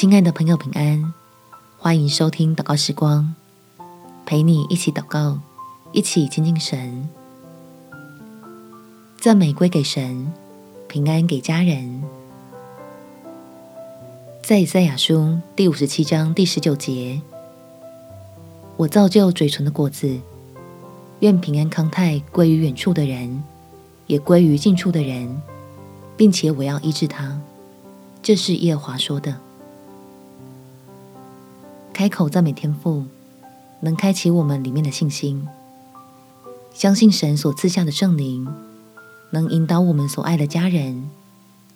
亲爱的朋友，平安！欢迎收听祷告时光，陪你一起祷告，一起亲近神。赞美归给神，平安给家人。在以赛亚书第五十七章第十九节，我造就嘴唇的果子，愿平安康泰归于远处的人，也归于近处的人，并且我要医治他。这是耶和华说的。开口赞美天父，能开启我们里面的信心，相信神所赐下的圣灵，能引导我们所爱的家人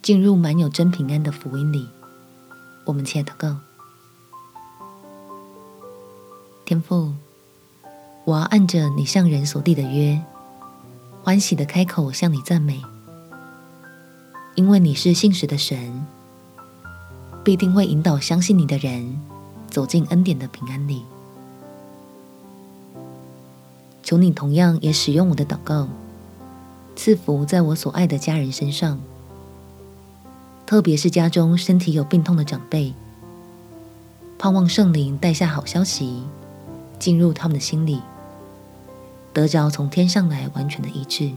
进入满有真平安的福音里。我们且祷告：天父，我要按着你向人所立的约，欢喜的开口向你赞美，因为你是信实的神，必定会引导相信你的人走进恩典的平安里。求你同样也使用我的祷告，赐福在我所爱的家人身上。特别是家中身体有病痛的长辈，盼望圣灵带下好消息，进入他们的心里，得着从天上来完全的医治。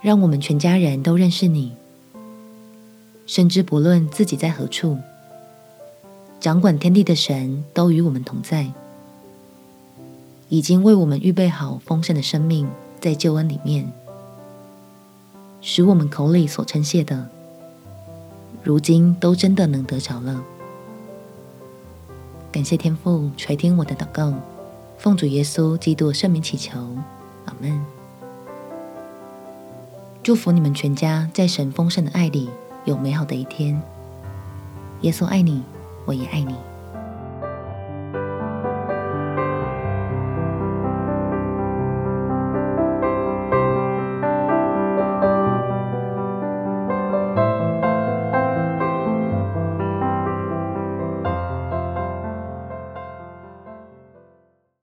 让我们全家人都认识你，深知不论自己在何处，掌管天地的神都与我们同在，已经为我们预备好丰盛的生命，在救恩里面。使我们口里所称谢的，如今都真的能得着了。感谢天父垂听我的祷告，奉主耶稣基督圣名祈求，阿门。祝福你们全家在神丰盛的爱里有美好的一天。耶稣爱你，我也爱你。